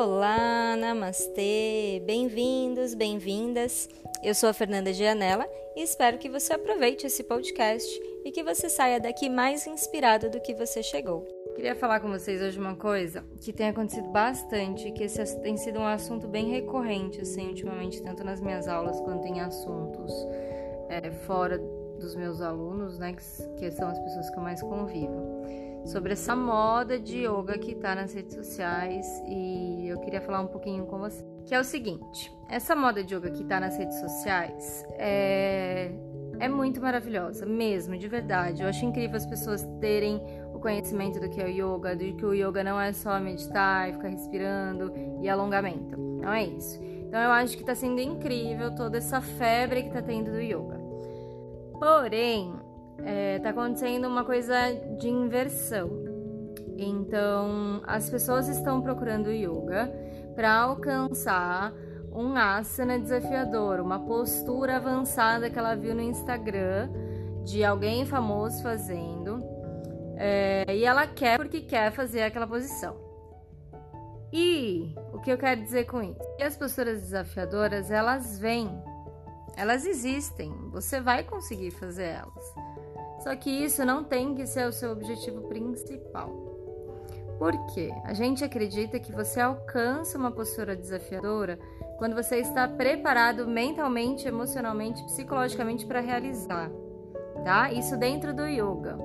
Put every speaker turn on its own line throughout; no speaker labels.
Olá, namastê, bem-vindos, bem-vindas. Eu sou a Fernanda Gianella e espero que você aproveite esse podcast e que você saia daqui mais inspirado do que você chegou. Queria falar com vocês hoje uma coisa que tem acontecido bastante, que esse tem sido um assunto bem recorrente, assim, ultimamente, tanto nas minhas aulas quanto em assuntos é, fora dos meus alunos, né, que, que são as pessoas que eu mais convivo sobre essa moda de yoga que tá nas redes sociais e eu queria falar um pouquinho com você. Que é o seguinte: essa moda de yoga que tá nas redes sociais é, é muito maravilhosa, mesmo, de verdade. Eu acho incrível as pessoas terem o conhecimento do que é o yoga, de que o yoga não é só meditar e ficar respirando e alongamento. Não é isso. Então eu acho que tá sendo incrível toda essa febre que tá tendo do yoga. Porém, é, tá acontecendo uma coisa de inversão. Então, as pessoas estão procurando yoga para alcançar um asana desafiador, uma postura avançada que ela viu no Instagram de alguém famoso fazendo. É, e ela quer porque quer fazer aquela posição. E o que eu quero dizer com isso? E as posturas desafiadoras, elas vêm, elas existem, você vai conseguir fazer elas. Só que isso não tem que ser o seu objetivo principal. Por quê? A gente acredita que você alcança uma postura desafiadora quando você está preparado mentalmente, emocionalmente, psicologicamente para realizar, tá? Isso dentro do yoga.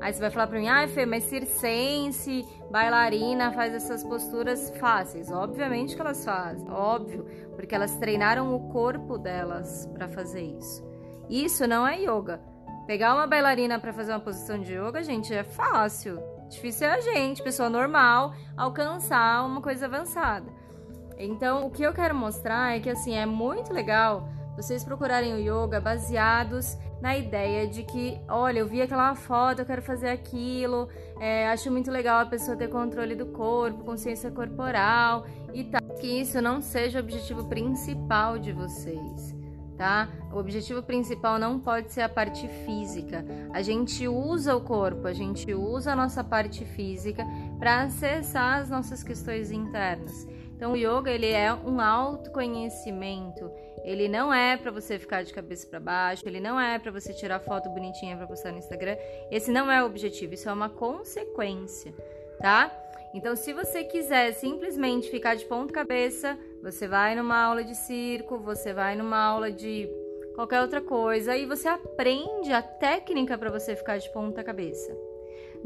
Aí você vai falar para mim, ah, Fê, mas circense, bailarina faz essas posturas fáceis. Obviamente que elas fazem, óbvio, porque elas treinaram o corpo delas para fazer isso. Isso não é yoga. Pegar uma bailarina para fazer uma posição de yoga, gente, é fácil. Difícil é a gente, pessoa normal, alcançar uma coisa avançada. Então, o que eu quero mostrar é que assim é muito legal vocês procurarem o yoga baseados na ideia de que, olha, eu vi aquela foto, eu quero fazer aquilo, é, acho muito legal a pessoa ter controle do corpo, consciência corporal e tal. Que isso não seja o objetivo principal de vocês tá? O objetivo principal não pode ser a parte física. A gente usa o corpo, a gente usa a nossa parte física para acessar as nossas questões internas. Então, o yoga ele é um autoconhecimento. Ele não é para você ficar de cabeça para baixo, ele não é para você tirar foto bonitinha para postar no Instagram. Esse não é o objetivo, isso é uma consequência, tá? Então, se você quiser simplesmente ficar de ponta cabeça, você vai numa aula de circo, você vai numa aula de qualquer outra coisa e você aprende a técnica para você ficar de ponta cabeça.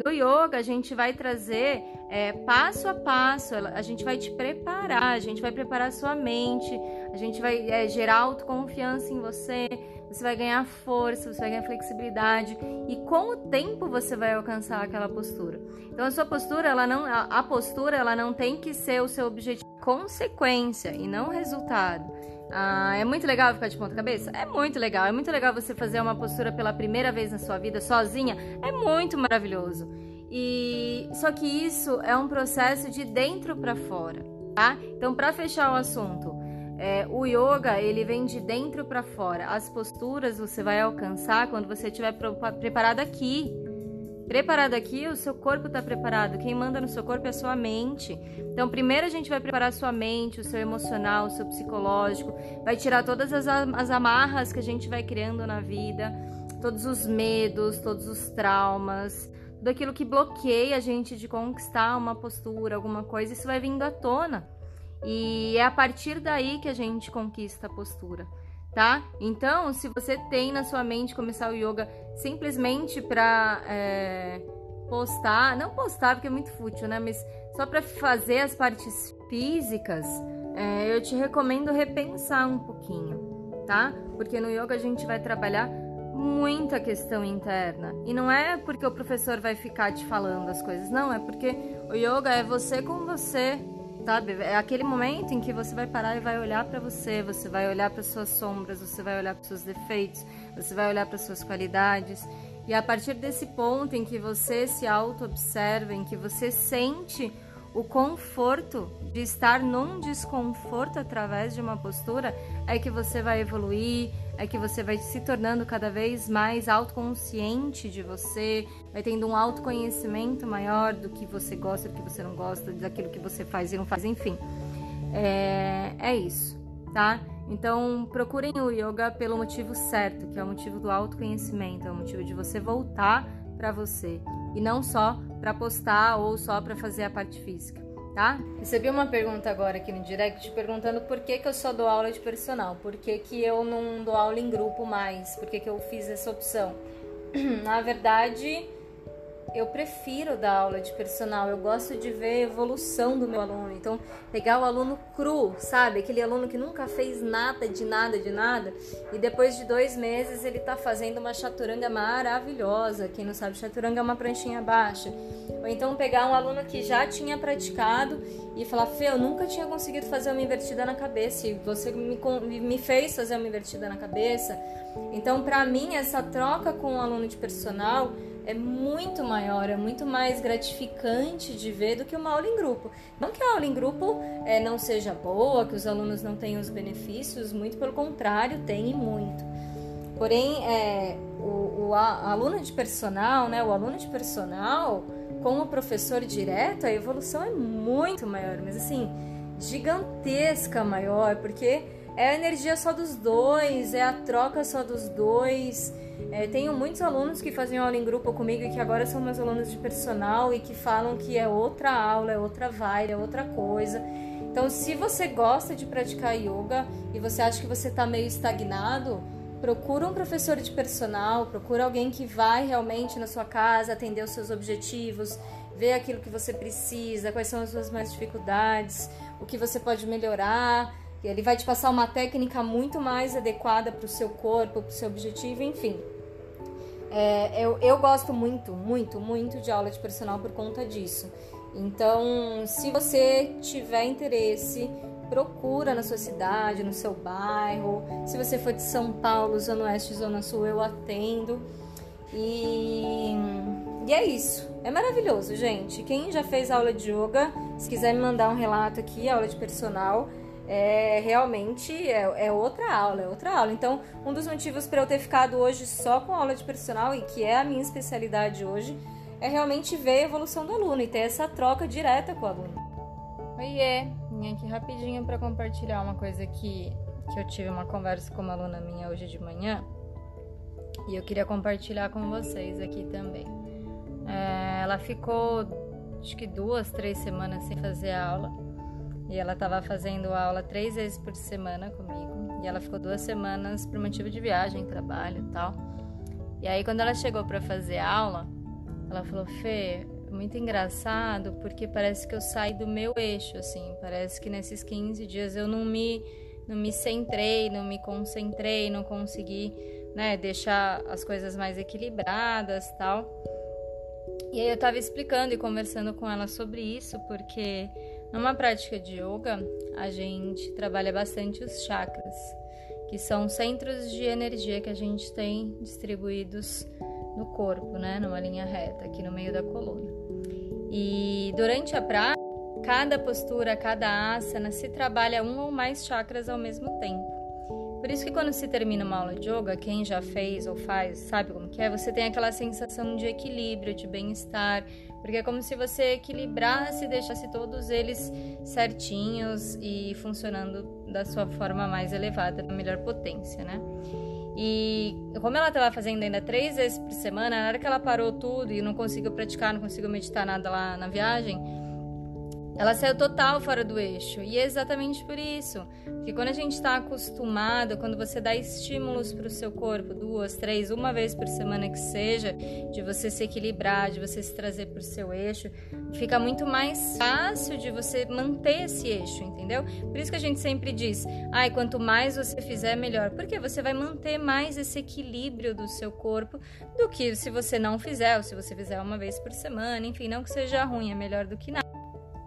No yoga, a gente vai trazer é, passo a passo, a gente vai te preparar, a gente vai preparar sua mente, a gente vai é, gerar autoconfiança em você, você vai ganhar força, você vai ganhar flexibilidade e com o tempo você vai alcançar aquela postura. Então a sua postura, ela não, a postura, ela não tem que ser o seu objetivo, consequência e não resultado. Ah, é muito legal ficar de ponta cabeça? É muito legal. É muito legal você fazer uma postura pela primeira vez na sua vida sozinha. É muito maravilhoso. E só que isso é um processo de dentro para fora, tá? Então, para fechar o assunto, é, o yoga ele vem de dentro para fora. As posturas você vai alcançar quando você estiver preparado aqui. Preparado aqui, o seu corpo está preparado. Quem manda no seu corpo é a sua mente. Então, primeiro a gente vai preparar a sua mente, o seu emocional, o seu psicológico, vai tirar todas as, as amarras que a gente vai criando na vida, todos os medos, todos os traumas, tudo aquilo que bloqueia a gente de conquistar uma postura, alguma coisa, isso vai vindo à tona. E é a partir daí que a gente conquista a postura, tá? Então, se você tem na sua mente começar o yoga simplesmente para é, postar, não postar porque é muito fútil, né? Mas só para fazer as partes físicas, é, eu te recomendo repensar um pouquinho, tá? Porque no yoga a gente vai trabalhar muita questão interna. E não é porque o professor vai ficar te falando as coisas, não, é porque o yoga é você com você, sabe? É aquele momento em que você vai parar e vai olhar para você, você vai olhar para suas sombras, você vai olhar para seus defeitos, você vai olhar para suas qualidades. E a partir desse ponto em que você se auto-observa, em que você sente o conforto de estar num desconforto através de uma postura, é que você vai evoluir, é que você vai se tornando cada vez mais autoconsciente de você, vai tendo um autoconhecimento maior do que você gosta, do que você não gosta, daquilo que você faz e não faz, enfim. É, é isso, tá? Então procurem o yoga pelo motivo certo, que é o motivo do autoconhecimento, é o motivo de você voltar para você e não só para postar ou só para fazer a parte física tá? Recebi uma pergunta agora aqui no direct perguntando por que, que eu só dou aula de personal, por que, que eu não dou aula em grupo mais, por que, que eu fiz essa opção. Na verdade, eu prefiro dar aula de personal, eu gosto de ver a evolução do meu aluno. Então, pegar o aluno cru, sabe? Aquele aluno que nunca fez nada de nada de nada e depois de dois meses ele tá fazendo uma chaturanga maravilhosa. Quem não sabe, chaturanga é uma pranchinha baixa. Ou então pegar um aluno que já tinha praticado e falar: Fê, eu nunca tinha conseguido fazer uma invertida na cabeça e você me, me fez fazer uma invertida na cabeça. Então, para mim, essa troca com o aluno de personal é muito maior, é muito mais gratificante de ver do que uma aula em grupo. Não que a aula em grupo é, não seja boa, que os alunos não tenham os benefícios, muito pelo contrário, tem e muito. Porém, é, o, o a, aluno de personal, né, o aluno de personal, com o professor direto, a evolução é muito maior, mas assim, gigantesca maior, porque é a energia só dos dois, é a troca só dos dois. É, tenho muitos alunos que fazem aula em grupo comigo e que agora são meus alunos de personal e que falam que é outra aula, é outra vibe, é outra coisa. Então, se você gosta de praticar yoga e você acha que você está meio estagnado, procura um professor de personal, procura alguém que vai realmente na sua casa atender os seus objetivos, ver aquilo que você precisa, quais são as suas mais dificuldades, o que você pode melhorar. Ele vai te passar uma técnica muito mais adequada para o seu corpo, para o seu objetivo, enfim. É, eu, eu gosto muito, muito, muito de aula de personal por conta disso. Então, se você tiver interesse, procura na sua cidade, no seu bairro. Se você for de São Paulo, Zona Oeste, Zona Sul, eu atendo. E, e é isso. É maravilhoso, gente. Quem já fez aula de yoga, se quiser me mandar um relato aqui, aula de personal, é realmente é, é, outra aula, é outra aula. Então, um dos motivos para eu ter ficado hoje só com aula de personal e que é a minha especialidade hoje é realmente ver a evolução do aluno e ter essa troca direta com o aluno. Oiê, vim aqui rapidinho para compartilhar uma coisa que, que eu tive uma conversa com uma aluna minha hoje de manhã e eu queria compartilhar com vocês aqui também. É, ela ficou acho que duas, três semanas sem fazer aula e ela estava fazendo aula três vezes por semana comigo. E ela ficou duas semanas por motivo de viagem, trabalho e tal. E aí, quando ela chegou para fazer aula, ela falou: Fê, muito engraçado porque parece que eu saí do meu eixo, assim. Parece que nesses 15 dias eu não me, não me centrei, não me concentrei, não consegui né, deixar as coisas mais equilibradas tal. E aí eu tava explicando e conversando com ela sobre isso, porque numa prática de yoga, a gente trabalha bastante os chakras, que são centros de energia que a gente tem distribuídos no corpo, né, numa linha reta, aqui no meio da coluna. E durante a prática, cada postura, cada asana se trabalha um ou mais chakras ao mesmo tempo. Por isso que quando se termina uma aula de yoga, quem já fez ou faz, sabe como que é, você tem aquela sensação de equilíbrio, de bem-estar, porque é como se você equilibrasse deixasse todos eles certinhos e funcionando da sua forma mais elevada, na melhor potência, né? E como ela estava fazendo ainda três vezes por semana, na hora que ela parou tudo e não conseguiu praticar, não conseguiu meditar nada lá na viagem, ela saiu total fora do eixo. E é exatamente por isso. Porque quando a gente está acostumado, quando você dá estímulos para o seu corpo, duas, três, uma vez por semana que seja, de você se equilibrar, de você se trazer para o seu eixo, fica muito mais fácil de você manter esse eixo, entendeu? Por isso que a gente sempre diz, ai, quanto mais você fizer, melhor. Porque você vai manter mais esse equilíbrio do seu corpo do que se você não fizer, ou se você fizer uma vez por semana, enfim, não que seja ruim, é melhor do que nada.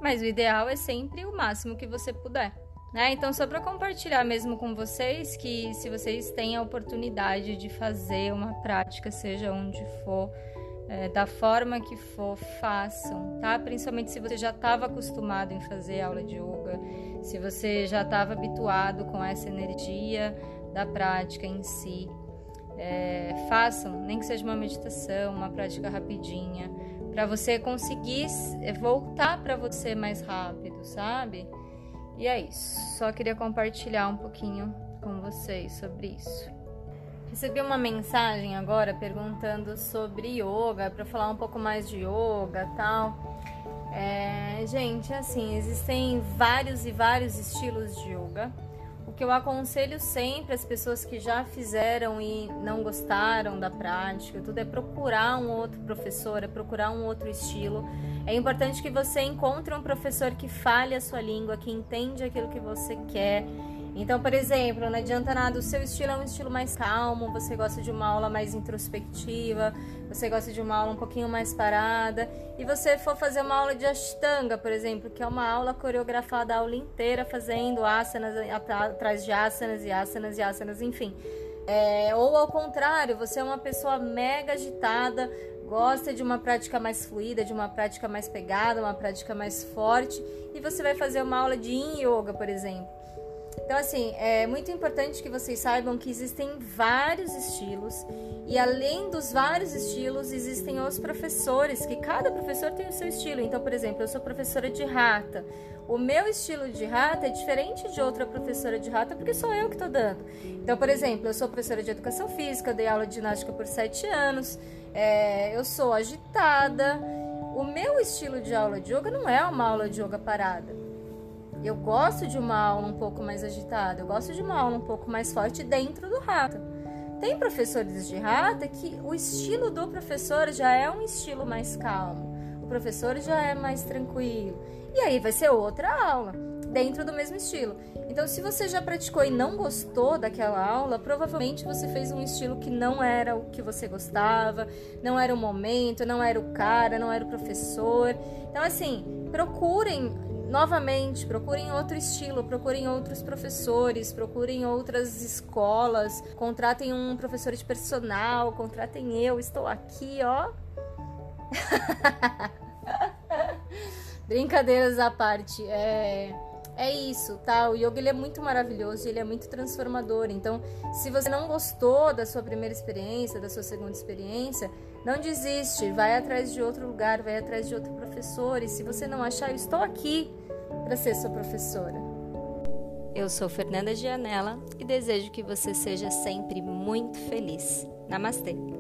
Mas o ideal é sempre o máximo que você puder. Né? Então, só para compartilhar mesmo com vocês que se vocês têm a oportunidade de fazer uma prática, seja onde for, é, da forma que for, façam, tá? Principalmente se você já estava acostumado em fazer aula de yoga, se você já estava habituado com essa energia da prática em si. É, façam, nem que seja uma meditação, uma prática rapidinha para você conseguir voltar para você mais rápido, sabe? E é isso. Só queria compartilhar um pouquinho com vocês sobre isso. Recebi uma mensagem agora perguntando sobre yoga, para falar um pouco mais de yoga, tal. É, gente, assim, existem vários e vários estilos de yoga. Que eu aconselho sempre as pessoas que já fizeram e não gostaram da prática, tudo é procurar um outro professor, é procurar um outro estilo. É importante que você encontre um professor que fale a sua língua, que entende aquilo que você quer. Então, por exemplo, não adianta nada, o seu estilo é um estilo mais calmo, você gosta de uma aula mais introspectiva, você gosta de uma aula um pouquinho mais parada, e você for fazer uma aula de Ashtanga, por exemplo, que é uma aula coreografada a aula inteira, fazendo asanas atrás de asanas e asanas e asanas, enfim. É, ou ao contrário, você é uma pessoa mega agitada, gosta de uma prática mais fluida, de uma prática mais pegada, uma prática mais forte, e você vai fazer uma aula de Yin Yoga, por exemplo. Então, assim, é muito importante que vocês saibam que existem vários estilos e além dos vários estilos, existem os professores, que cada professor tem o seu estilo. Então, por exemplo, eu sou professora de rata. O meu estilo de rata é diferente de outra professora de rata, porque sou eu que estou dando. Então, por exemplo, eu sou professora de educação física, dei aula de ginástica por sete anos, é, eu sou agitada. O meu estilo de aula de yoga não é uma aula de yoga parada. Eu gosto de uma aula um pouco mais agitada, eu gosto de uma aula um pouco mais forte dentro do rato. Tem professores de rata que o estilo do professor já é um estilo mais calmo, o professor já é mais tranquilo. E aí vai ser outra aula, dentro do mesmo estilo. Então, se você já praticou e não gostou daquela aula, provavelmente você fez um estilo que não era o que você gostava, não era o momento, não era o cara, não era o professor. Então, assim, procurem novamente, procurem outro estilo, procurem outros professores, procurem outras escolas, contratem um professor de personal, contratem eu, estou aqui, ó. Brincadeiras à parte, é, é isso, tá? O yoga ele é muito maravilhoso, ele é muito transformador. Então, se você não gostou da sua primeira experiência, da sua segunda experiência, não desiste, vai atrás de outro lugar, vai atrás de outro professor. E se você não achar, eu estou aqui para ser sua professora. Eu sou Fernanda Gianella e desejo que você seja sempre muito feliz. Namastê!